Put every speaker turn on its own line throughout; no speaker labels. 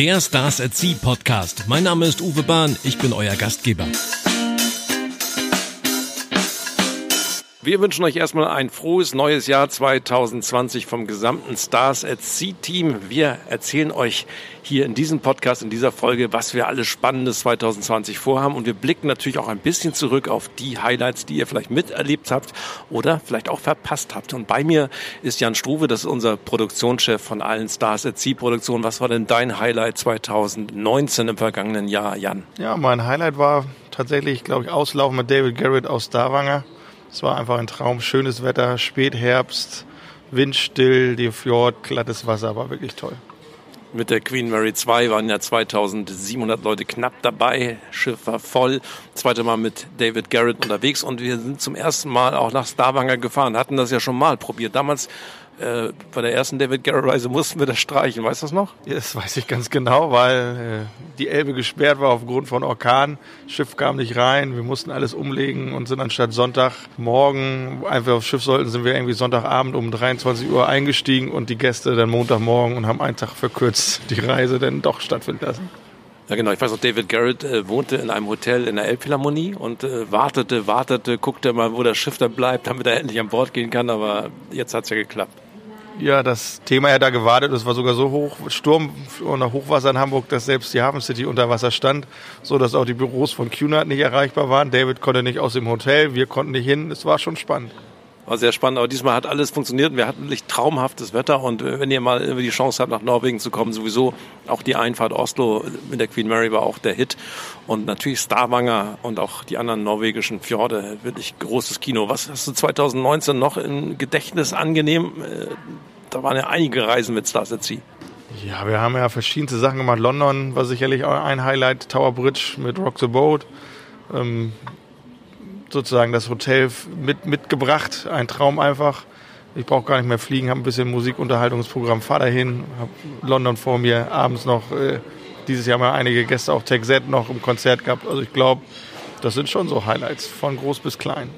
Der Stars at Sea Podcast. Mein Name ist Uwe Bahn, ich bin euer Gastgeber. Wir wünschen euch erstmal ein frohes neues Jahr 2020 vom gesamten Stars at Sea Team. Wir erzählen euch hier in diesem Podcast, in dieser Folge, was wir alles Spannendes 2020 vorhaben. Und wir blicken natürlich auch ein bisschen zurück auf die Highlights, die ihr vielleicht miterlebt habt oder vielleicht auch verpasst habt. Und bei mir ist Jan Struve, das ist unser Produktionschef von allen Stars at Sea Produktionen. Was war denn dein Highlight 2019 im vergangenen Jahr, Jan?
Ja, mein Highlight war tatsächlich, glaube ich, Auslaufen mit David Garrett aus Stavanger. Es war einfach ein Traum. Schönes Wetter, Spätherbst, windstill, die Fjord, glattes Wasser, war wirklich toll.
Mit der Queen Mary 2 waren ja 2700 Leute knapp dabei. Schiff war voll. Zweite Mal mit David Garrett unterwegs und wir sind zum ersten Mal auch nach Stavanger gefahren. Hatten das ja schon mal probiert. Damals äh, bei der ersten David Garrett-Reise mussten wir das streichen. Weißt du das noch?
Ja, das weiß ich ganz genau, weil äh, die Elbe gesperrt war aufgrund von Orkan. Schiff kam nicht rein. Wir mussten alles umlegen und sind anstatt Sonntagmorgen einfach aufs Schiff sollten, sind wir irgendwie Sonntagabend um 23 Uhr eingestiegen und die Gäste dann Montagmorgen und haben einen Tag verkürzt die Reise dann doch stattfinden lassen.
Ja, genau. Ich weiß noch, David Garrett äh, wohnte in einem Hotel in der Elbphilharmonie und äh, wartete, wartete, guckte mal, wo das Schiff dann bleibt, damit er endlich an Bord gehen kann. Aber jetzt hat's ja geklappt
ja das Thema ja da gewartet. Es war sogar so hoch, Sturm und Hochwasser in Hamburg, dass selbst die Hafen City unter Wasser stand, so dass auch die Büros von QNAT nicht erreichbar waren. David konnte nicht aus dem Hotel, wir konnten nicht hin. Es war schon spannend.
War sehr spannend, aber diesmal hat alles funktioniert. Wir hatten wirklich traumhaftes Wetter und äh, wenn ihr mal die Chance habt, nach Norwegen zu kommen, sowieso auch die Einfahrt Oslo mit der Queen Mary war auch der Hit und natürlich Stavanger und auch die anderen norwegischen Fjorde, wirklich großes Kino. Was hast du 2019 noch im Gedächtnis angenehm? Äh, da waren ja einige Reisen mit Stars at Sea.
Ja, wir haben ja verschiedenste Sachen gemacht. London war sicherlich auch ein Highlight, Tower Bridge mit Rock the Boat. Ähm, sozusagen das Hotel mit, mitgebracht, ein Traum einfach. Ich brauche gar nicht mehr fliegen, habe ein bisschen Musikunterhaltungsprogramm, fahr dahin, habe London vor mir, abends noch, äh, dieses Jahr mal einige Gäste auch Tech Z noch im Konzert gehabt. Also ich glaube, das sind schon so Highlights von groß bis klein.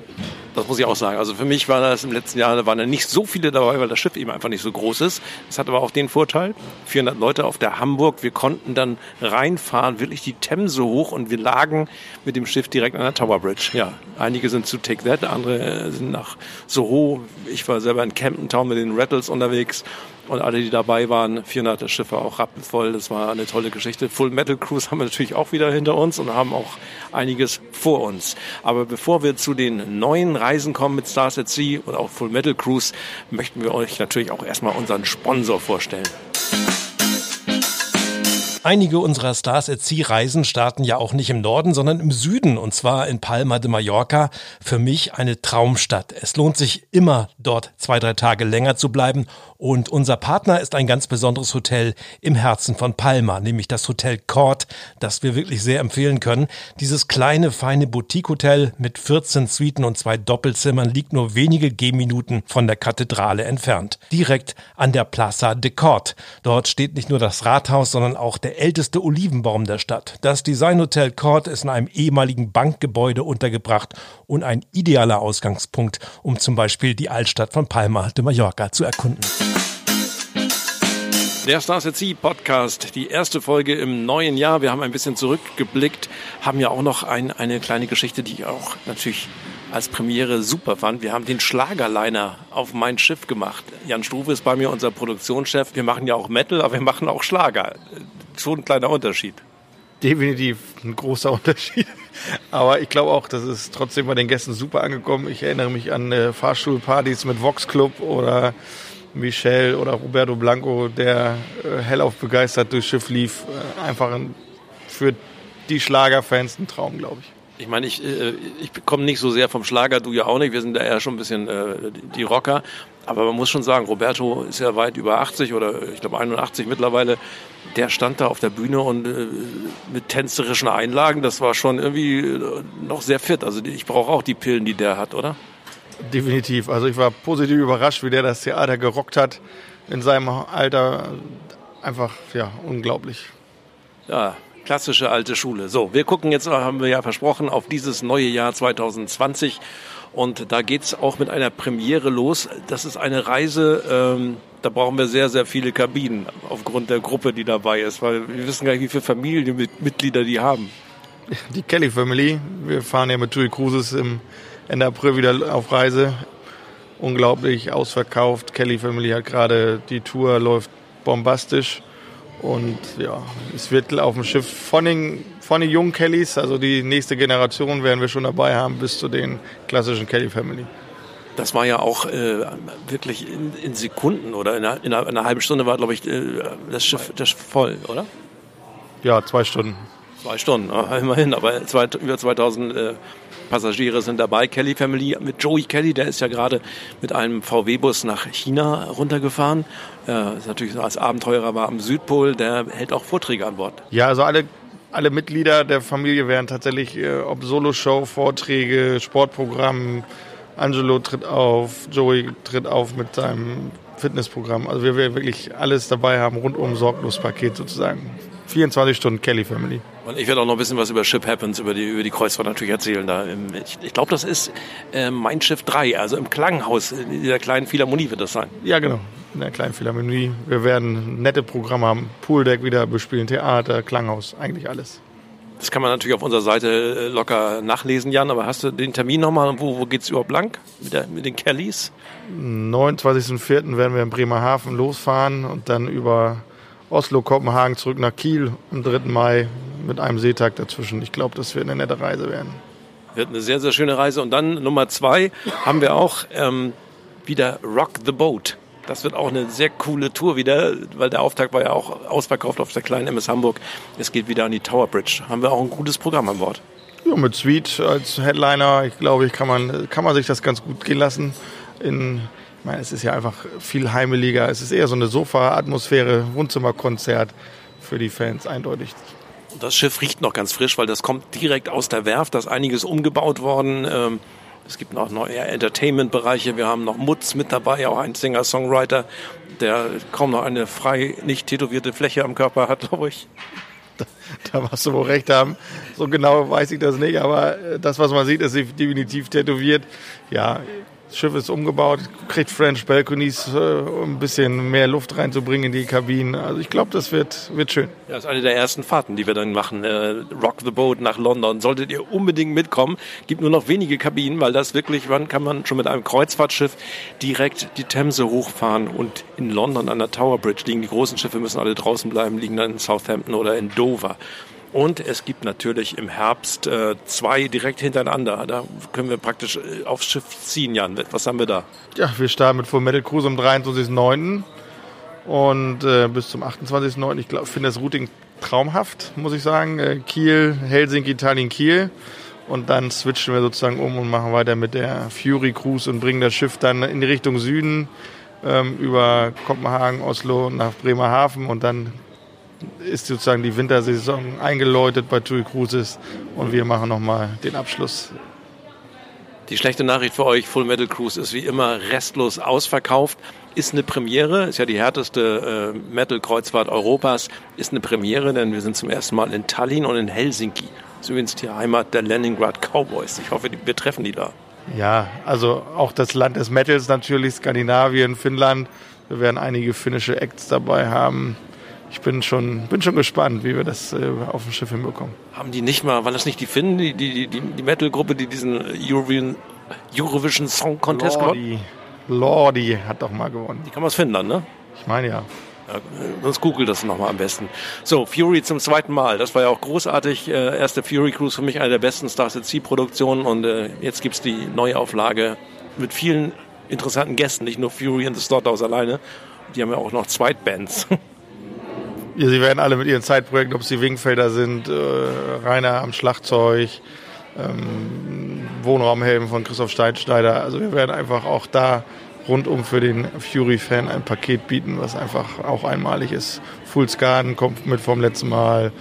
Das muss ich auch sagen. Also für mich war das im letzten Jahr, da waren ja nicht so viele dabei, weil das Schiff eben einfach nicht so groß ist. Das hat aber auch den Vorteil, 400 Leute auf der Hamburg, wir konnten dann reinfahren, wirklich die Themse hoch und wir lagen mit dem Schiff direkt an der Tower Bridge. Ja, einige sind zu Take That, andere sind nach Soho. Ich war selber in Camden Town mit den Rattles unterwegs und alle, die dabei waren, 400 Schiffe auch rappenvoll. Das war eine tolle Geschichte. Full Metal Cruise haben wir natürlich auch wieder hinter uns und haben auch einiges vor uns. Aber bevor wir zu den neuen Reisen kommen mit Stars at Sea und auch Full Metal Cruise, möchten wir euch natürlich auch erstmal unseren Sponsor vorstellen. Einige unserer Stars at Sea Reisen starten ja auch nicht im Norden, sondern im Süden und zwar in Palma de Mallorca. Für mich eine Traumstadt. Es lohnt sich immer dort zwei, drei Tage länger zu bleiben und unser Partner ist ein ganz besonderes Hotel im Herzen von Palma, nämlich das Hotel Court, das wir wirklich sehr empfehlen können. Dieses kleine, feine Boutique-Hotel mit 14 Suiten und zwei Doppelzimmern liegt nur wenige Gehminuten von der Kathedrale entfernt. Direkt an der Plaza de Court. Dort steht nicht nur das Rathaus, sondern auch der der älteste Olivenbaum der Stadt. Das Designhotel Court ist in einem ehemaligen Bankgebäude untergebracht und ein idealer Ausgangspunkt, um zum Beispiel die Altstadt von Palma de Mallorca zu erkunden. Der Stars at Sea Podcast, die erste Folge im neuen Jahr. Wir haben ein bisschen zurückgeblickt, haben ja auch noch ein, eine kleine Geschichte, die ich auch natürlich als Premiere super fand. Wir haben den Schlagerliner auf mein Schiff gemacht. Jan Struve ist bei mir unser Produktionschef. Wir machen ja auch Metal, aber wir machen auch Schlager schon ein kleiner Unterschied.
Definitiv ein großer Unterschied. Aber ich glaube auch, das ist trotzdem bei den Gästen super angekommen. Ich erinnere mich an äh, Fahrstuhlpartys mit Vox Club oder Michel oder Roberto Blanco, der äh, hellauf begeistert durchs Schiff lief. Äh, einfach ein, für die Schlagerfans ein Traum, glaube ich.
Ich meine, ich, äh, ich komme nicht so sehr vom Schlager, du ja auch nicht. Wir sind da eher schon ein bisschen äh, die Rocker. Aber man muss schon sagen, Roberto ist ja weit über 80 oder ich glaube 81 mittlerweile. Der stand da auf der Bühne und äh, mit tänzerischen Einlagen, das war schon irgendwie äh, noch sehr fit. Also ich brauche auch die Pillen, die der hat, oder?
Definitiv. Also ich war positiv überrascht, wie der das Theater gerockt hat in seinem Alter. Einfach, ja, unglaublich.
Ja, Klassische alte Schule. So, wir gucken jetzt, haben wir ja versprochen, auf dieses neue Jahr 2020. Und da geht's auch mit einer Premiere los. Das ist eine Reise, ähm, da brauchen wir sehr, sehr viele Kabinen aufgrund der Gruppe, die dabei ist, weil wir wissen gar nicht, wie viele Familienmitglieder die haben.
Die Kelly Family. Wir fahren ja mit TUI Cruises im Ende April wieder auf Reise. Unglaublich ausverkauft. Kelly Family hat gerade die Tour läuft bombastisch. Und ja, es wird auf dem Schiff von den, von den jungen Kellys, also die nächste Generation werden wir schon dabei haben, bis zu den klassischen Kelly Family.
Das war ja auch äh, wirklich in, in, Sekunden oder in einer, in einer, halben Stunde war, glaube ich, äh, das Schiff das voll, oder?
Ja, zwei Stunden.
Zwei Stunden, immerhin, aber zwei, über 2000 äh, Passagiere sind dabei. Kelly Family mit Joey Kelly, der ist ja gerade mit einem VW-Bus nach China runtergefahren. Äh, ist natürlich als Abenteurer war am Südpol, der hält auch Vorträge an Bord.
Ja, also alle, alle Mitglieder der Familie werden tatsächlich, äh, ob Soloshow, Vorträge, Sportprogramm, Angelo tritt auf, Joey tritt auf mit seinem Fitnessprogramm. Also wir werden wirklich alles dabei haben, rundum sorglos Paket sozusagen. 24 Stunden Kelly Family.
Und ich werde auch noch ein bisschen was über Ship Happens, über die, über die Kreuzfahrt natürlich erzählen. Da. Ich, ich glaube, das ist äh, Mein Schiff 3, also im Klanghaus, in dieser kleinen Philharmonie wird das sein.
Ja, genau, in der kleinen Philharmonie. Wir werden nette Programme haben, Pooldeck wieder bespielen, Theater, Klanghaus, eigentlich alles.
Das kann man natürlich auf unserer Seite äh, locker nachlesen, Jan. Aber hast du den Termin nochmal? Wo, wo geht es überhaupt lang mit, der, mit den Kellys?
29.04. werden wir in Bremerhaven losfahren und dann über Oslo, Kopenhagen zurück nach Kiel am 3. Mai mit einem Seetag dazwischen. Ich glaube, das wird eine nette Reise werden.
Wird eine sehr, sehr schöne Reise. Und dann Nummer zwei haben wir auch ähm, wieder Rock the Boat. Das wird auch eine sehr coole Tour wieder, weil der Auftakt war ja auch ausverkauft auf der kleinen MS Hamburg. Es geht wieder an die Tower Bridge. Haben wir auch ein gutes Programm an Bord.
Ja, mit Sweet als Headliner, ich glaube, ich kann man, kann man sich das ganz gut gehen lassen. In ich meine, es ist ja einfach viel heimeliger. Es ist eher so eine Sofa-Atmosphäre, Wohnzimmerkonzert für die Fans, eindeutig.
Das Schiff riecht noch ganz frisch, weil das kommt direkt aus der Werft. Da ist einiges umgebaut worden. Ähm, es gibt noch neue Entertainment-Bereiche. Wir haben noch Mutz mit dabei, auch ein Singer-Songwriter, der kaum noch eine frei nicht tätowierte Fläche am Körper hat, glaube ich.
Da, da du wohl recht haben. So genau weiß ich das nicht, aber äh, das, was man sieht, ist definitiv tätowiert. Ja, das Schiff ist umgebaut, kriegt French Balconies, äh, um ein bisschen mehr Luft reinzubringen in die Kabinen. Also ich glaube, das wird, wird schön.
Ja, das ist eine der ersten Fahrten, die wir dann machen. Äh, Rock the Boat nach London. Solltet ihr unbedingt mitkommen. Gibt nur noch wenige Kabinen, weil das wirklich, wann kann man schon mit einem Kreuzfahrtschiff direkt die Themse hochfahren und in London an der Tower Bridge liegen die großen Schiffe, müssen alle draußen bleiben, liegen dann in Southampton oder in Dover. Und es gibt natürlich im Herbst äh, zwei direkt hintereinander. Da können wir praktisch äh, aufs Schiff ziehen, Jan. Was haben wir da?
Ja, wir starten mit Full Metal Cruise am 23.09. und äh, bis zum 28.09. Ich glaube, finde das Routing traumhaft, muss ich sagen. Äh, Kiel, Helsinki, Tallinn, Kiel. Und dann switchen wir sozusagen um und machen weiter mit der Fury Cruise und bringen das Schiff dann in die Richtung Süden ähm, über Kopenhagen, Oslo nach Bremerhaven und dann ist sozusagen die Wintersaison eingeläutet bei TUI Cruises und wir machen nochmal den Abschluss.
Die schlechte Nachricht für euch, Full Metal Cruise ist wie immer restlos ausverkauft. Ist eine Premiere, ist ja die härteste äh, Metal-Kreuzfahrt Europas, ist eine Premiere, denn wir sind zum ersten Mal in Tallinn und in Helsinki. Das ist übrigens die Heimat der Leningrad Cowboys. Ich hoffe, wir treffen die da.
Ja, also auch das Land des Metals natürlich, Skandinavien, Finnland. Wir werden einige finnische Acts dabei haben ich bin schon, bin schon gespannt, wie wir das äh, auf dem Schiff hinbekommen.
Haben die nicht mal, waren das nicht die Finnen, die, die, die, die Metal-Gruppe, die diesen Eurovision, Eurovision Song Contest
gewonnen Lordi hat doch mal gewonnen.
Die kam aus Finnland, ne?
Ich meine ja.
Ja, sonst google das nochmal am besten. So, Fury zum zweiten Mal. Das war ja auch großartig. Äh, erste Fury Cruise für mich eine der besten Stars at Sea Produktionen und äh, jetzt gibt's die Neuauflage mit vielen interessanten Gästen, nicht nur Fury and the Slaughterhouse alleine. Die haben ja auch noch Zweitbands.
Ja, sie werden alle mit ihren Zeitprojekten, ob sie Wingfelder sind, äh, Rainer am Schlagzeug, ähm, Wohnraumhelden von Christoph Steinschneider. Also wir werden einfach auch da rundum für den Fury-Fan ein Paket bieten, was einfach auch einmalig ist. Full Scan kommt mit vom letzten Mal.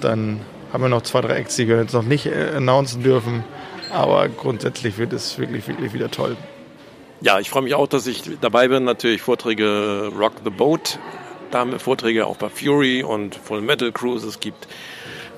Dann haben wir noch zwei, drei Acts, die wir jetzt noch nicht äh, announcen dürfen. Aber grundsätzlich wird es wirklich, wirklich wieder toll.
Ja, ich freue mich auch, dass ich dabei bin. Natürlich Vorträge Rock the Boat Da haben wir Vorträge auch bei Fury und Full Metal Cruise. Es gibt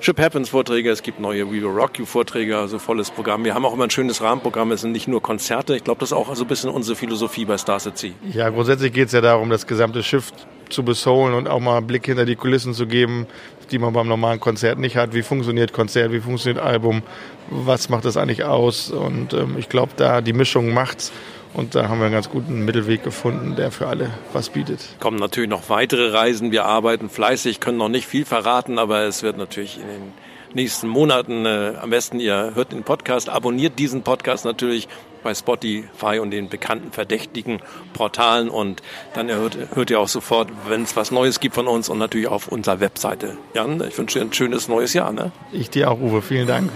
Ship Happens Vorträge, es gibt neue We Will Rock You Vorträge, also volles Programm. Wir haben auch immer ein schönes Rahmenprogramm, es sind nicht nur Konzerte. Ich glaube, das ist auch so ein bisschen unsere Philosophie bei Stars at Sea.
Ja, grundsätzlich geht es ja darum, das gesamte Schiff zu besohlen und auch mal einen Blick hinter die Kulissen zu geben, die man beim normalen Konzert nicht hat. Wie funktioniert Konzert, wie funktioniert Album, was macht das eigentlich aus? Und ähm, ich glaube, da die Mischung macht's. Und da haben wir einen ganz guten Mittelweg gefunden, der für alle was bietet.
Kommen natürlich noch weitere Reisen. Wir arbeiten fleißig, können noch nicht viel verraten, aber es wird natürlich in den nächsten Monaten äh, am besten ihr hört den Podcast, abonniert diesen Podcast natürlich bei Spotify und den bekannten verdächtigen Portalen und dann hört, hört ihr auch sofort, wenn es was Neues gibt von uns und natürlich auf unserer Webseite. Jan, ich wünsche dir ein schönes neues Jahr. Ne?
Ich dir auch, Uwe. Vielen Dank.